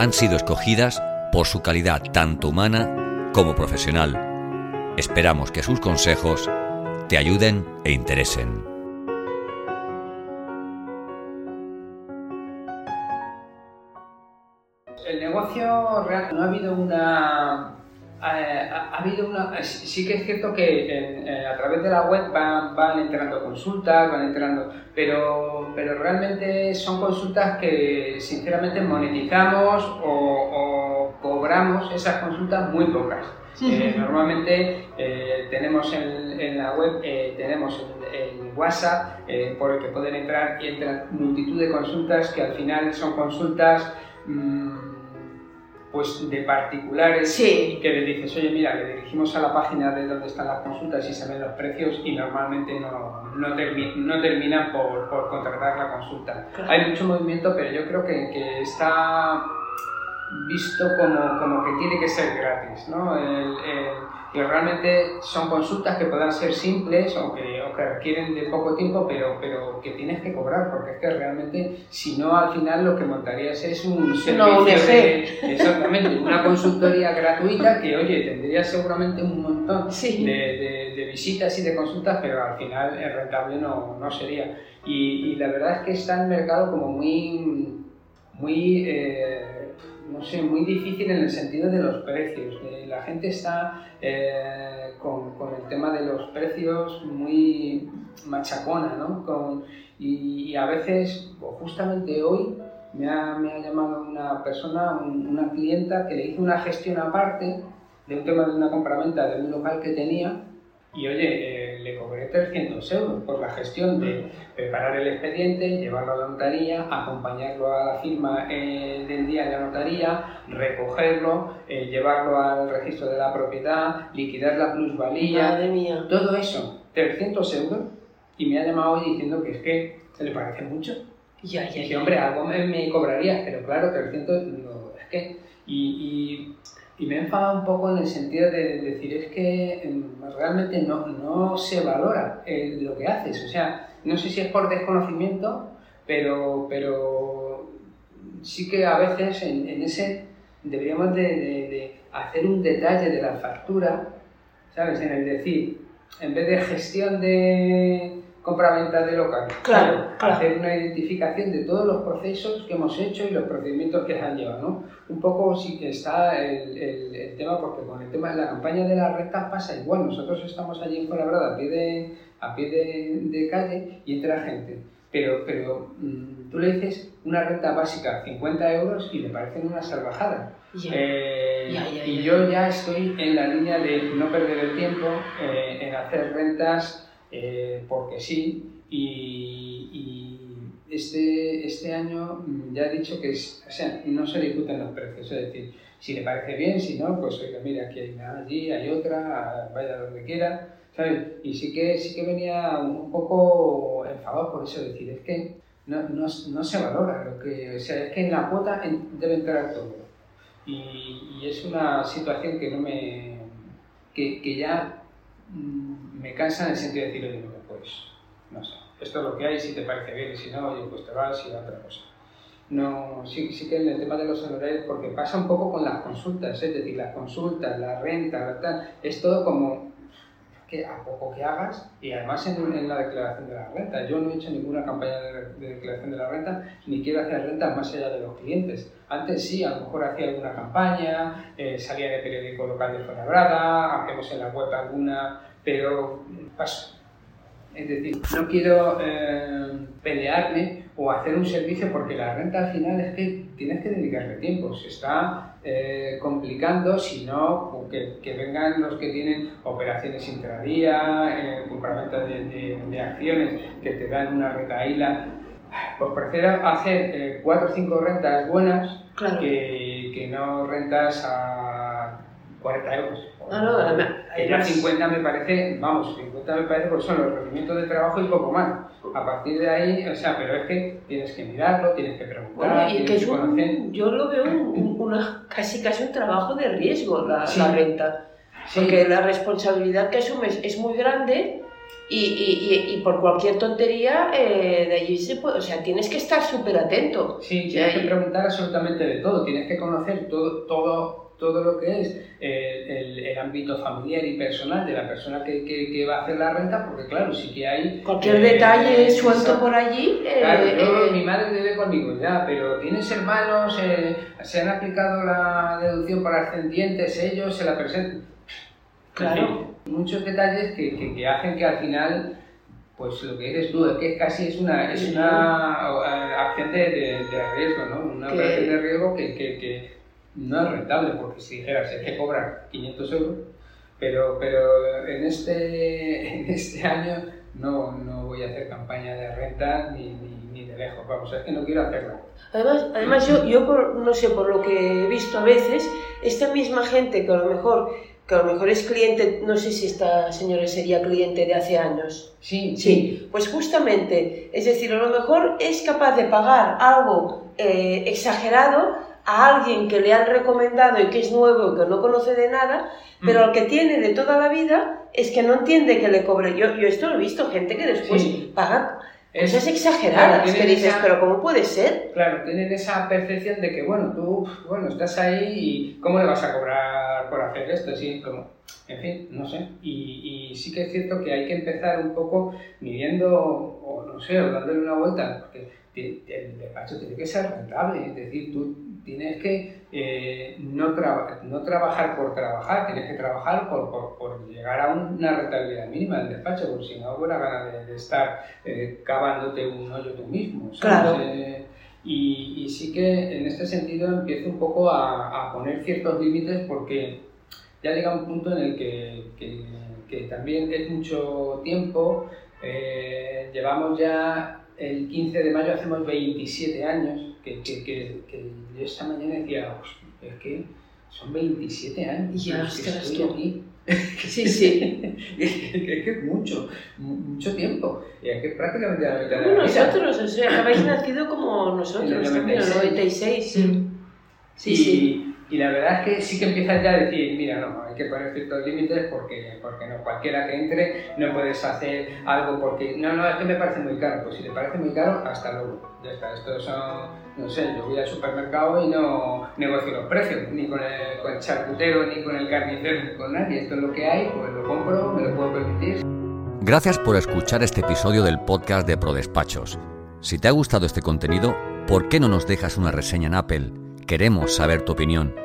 han sido escogidas por su calidad tanto humana como profesional. Esperamos que sus consejos te ayuden e interesen. El negocio real no ha habido una eh, ha, habido una. Eh, sí que es cierto que eh, a través de la web van, van entrando consultas, van entrando. Pero, pero realmente son consultas que sinceramente monetizamos o, cobramos esas consultas muy pocas. normalmente tenemos en, la web tenemos el, WhatsApp por el que pueden entrar y entran multitud de consultas que al final son consultas. Mm, pues de particulares que le dices, oye, mira, le dirigimos a la página de donde están las consultas y se ven los precios y normalmente no, no, terminan por, por, contratar la consulta. Hay mucho movimiento, pero yo creo que, que está visto como, como, que tiene que ser gratis, ¿no? El, que realmente son consultas que puedan ser simples o que, o que, requieren de poco tiempo, pero, pero que tienes que cobrar, porque es que realmente, si no, al final lo que montarías es un servicio de, exactamente, una consultoría gratuita que, oye, tendría seguramente un montón de, de, visitas y de consultas, pero al final es rentable no, no sería. Y, y, la verdad es que está el mercado como muy, muy eh, no sé, muy difícil en el sentido de los precios. la gente está eh, con, con, el tema de los precios muy machacona, ¿no? Con, y, a veces, justamente hoy, me ha, me ha llamado una persona, una clienta, que le hizo una gestión aparte de un tema de una compraventa de un local que tenía y oye, le cobré 300 euros por la gestión de preparar el expediente, llevarlo a la notaría, acompañarlo a la firma eh, del día en la notaría, recogerlo, eh, llevarlo al registro de la propiedad, liquidar la plusvalía. Todo eso, 300 euros. Y me ha llamado hoy diciendo que es que le parece mucho. Ya, ya, y dije, hombre, algo me, cobraría, pero claro, 300, digo, es que. y y me he enfadado un poco en el sentido de decir, es que em, realmente no, no se valora eh, lo que haces. O sea, no sé si es por desconocimiento, pero, pero sí que a veces en, ese deberíamos de, de, hacer un detalle de la factura, ¿sabes? En el decir, en vez de gestión de compra-venta de local. Claro, Hacer una identificación de todos los procesos que hemos hecho y los procedimientos que se han llevado, ¿no? Un poco sí que está el, el, tema, porque con el tema de la campaña de las rentas pasa igual. Nosotros estamos allí en Fuenlabrada a pie de, a pie de, de calle y entra gente. Pero, pero mm, tú le dices una renta básica, 50 euros, y le parecen una salvajada. Eh, y yo ya estoy en la línea de no perder el tiempo eh, en hacer rentas eh, porque sí, y, este, este año mm, ya he dicho que es, o sea, no se discuten los precios, es decir, si le parece bien, si no, pues oiga, mira, aquí hay una allí, hay otra, vaya donde quiera, ¿sabes? Y sí que, sí que venía un poco enfadado por eso, decir, es que no, no, no, se valora lo que, o sea, es que en la cuota debe entrar todo. Y, y es una situación que no me, que, que ya me cansa en el sentido de decir, oye, pues, no sé, esto es lo que hay, si te parece bien, si no, oye, pues te vas y a otra cosa. No, sí, sí que en el tema de los honorarios, porque pasa un poco con las consultas, es decir, las consultas, la renta, tal, es todo como que a poco que hagas, y además en, la declaración de la renta. Yo no he hecho ninguna campaña de, declaración de la renta, ni quiero hacer rentas más allá de los clientes. Antes sí, a lo mejor hacía alguna campaña, eh, salía en el periódico local de Fuenlabrada, hacemos en la web alguna, pero paso. Es decir, no quiero eh, pelearme o hacer un servicio porque la renta al final es que tienes que dedicarle tiempo. Se está eh, complicando, si no, que, que, vengan los que tienen operaciones intradía, eh, compraventa de, de, acciones que te dan una retaíla. Pues prefiero hacer eh, cuatro o cinco rentas buenas que, que no rentas a 40 euros. No, además, Que ya además- 50 me parece, vamos, 50 me parece porque son los rendimientos de trabajo y poco más. A partir de ahí, o sea, pero es que tienes que mirarlo, tienes que preguntar, Bueno, y que es que un, yo lo veo un- un- una, casi casi un trabajo de riesgo la, Sí. la renta, Sí. porque la responsabilidad que asumes es muy grande y, y- y- y por cualquier tontería eh, de allí se puede, o sea, tienes que estar súper atento. Sí, tienes que preguntar absolutamente de todo, tienes que conocer todo, todo, todo lo que es eh, el, el ámbito familiar y personal de la persona que, que- que va a hacer la renta, porque claro, sí que hay... Cualquier eh, detalle suelto exacto. por allí. eh, Claro, yo, eh, mi madre vive conmigo ya, pero tienes hermanos, eh, se han aplicado la deducción para ascendientes, ellos se la presentan. Claro. Fin, muchos detalles que, que- que hacen que al final, pues lo que dices tú, es que casi es una, es una eh, acción de, de- de riesgo, ¿no? Una Que- operación de riesgo que, que- no es rentable, porque si dijeras, es que cobrar 500 euros, pero, pero en, este, en este año no, no voy a hacer campaña de renta ni, ni, ni de lejos, vamos, es que no quiero hacerla. Además, además yo, yo por, no sé, por lo que he visto a veces, esta misma gente que a lo mejor, que a lo mejor es cliente, no sé si esta señora sería cliente de hace años. Sí, Sí, pues justamente, es decir, a lo mejor es capaz de pagar algo eh, exagerado a alguien que le han recomendado y que es nuevo y que no conoce de nada, pero Mm. al que tiene de toda la vida es que no entiende que le cobre. Yo, yo esto lo he visto, gente que después Sí. paga Es- cosas exageradas, claro, que dices, esa- pero ¿cómo puede ser? Claro, tienen esa percepción de que, bueno, tú, bueno, estás ahí y ¿cómo le vas a cobrar por hacer esto? Sí, como, en fin, no sé. Y, y sí que es cierto que hay que empezar un poco midiendo, o no sé, o dándole una vuelta, porque el despacho tiene que ser rentable, es decir, tú tienes que eh, no, no trabajar por trabajar, tienes que trabajar por, por, por llegar a una rentabilidad mínima del despacho, porque si no, buena gana de, de estar eh, cavándote un hoyo tú mismo. ¿sabes? Claro. Eh, y, sí que en este sentido empiezo un poco a, a poner ciertos límites porque ya llega un punto en el que, que- también es mucho tiempo. eh, llevamos ya el 15 de mayo, hacemos 27 años, que, que, yo esta mañana decía, "Hostia, es que son 27 años. Ya, que estoy tú. aquí. Sí, sí. es que es que es mucho, mu- mucho tiempo. Y es que es prácticamente la mitad de la vida. nosotros, o sea, habéis nacido como nosotros, En el también, en el 96, sí. Sí, y, sí. Y la verdad es que sí que empiezas ya a decir, mira, no, hay que poner ciertos límites porque, porque no, cualquiera que entre no puedes hacer algo porque, no, no, es que me parece muy caro. Pues si te parece muy caro, hasta luego. Ya está, estos son, no sé, yo voy al supermercado y no negocio los precios, ni con el, con el charcutero, ni con el carnicero, ni con nadie. Esto es lo que hay, pues lo compro, me lo puedo permitir. Gracias por escuchar este episodio del podcast de ProDespachos. Si te ha gustado este contenido, ¿por qué no nos dejas una reseña en Apple? Queremos saber tu opinión.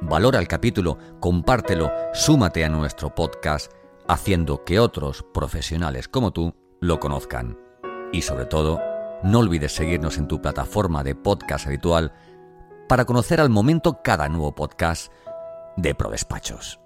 Valora el capítulo, compártelo, súmate a nuestro podcast, haciendo que otros profesionales como tú lo conozcan. Y sobre todo, no olvides seguirnos en tu plataforma de podcast habitual para conocer al momento cada nuevo podcast de ProDespachos.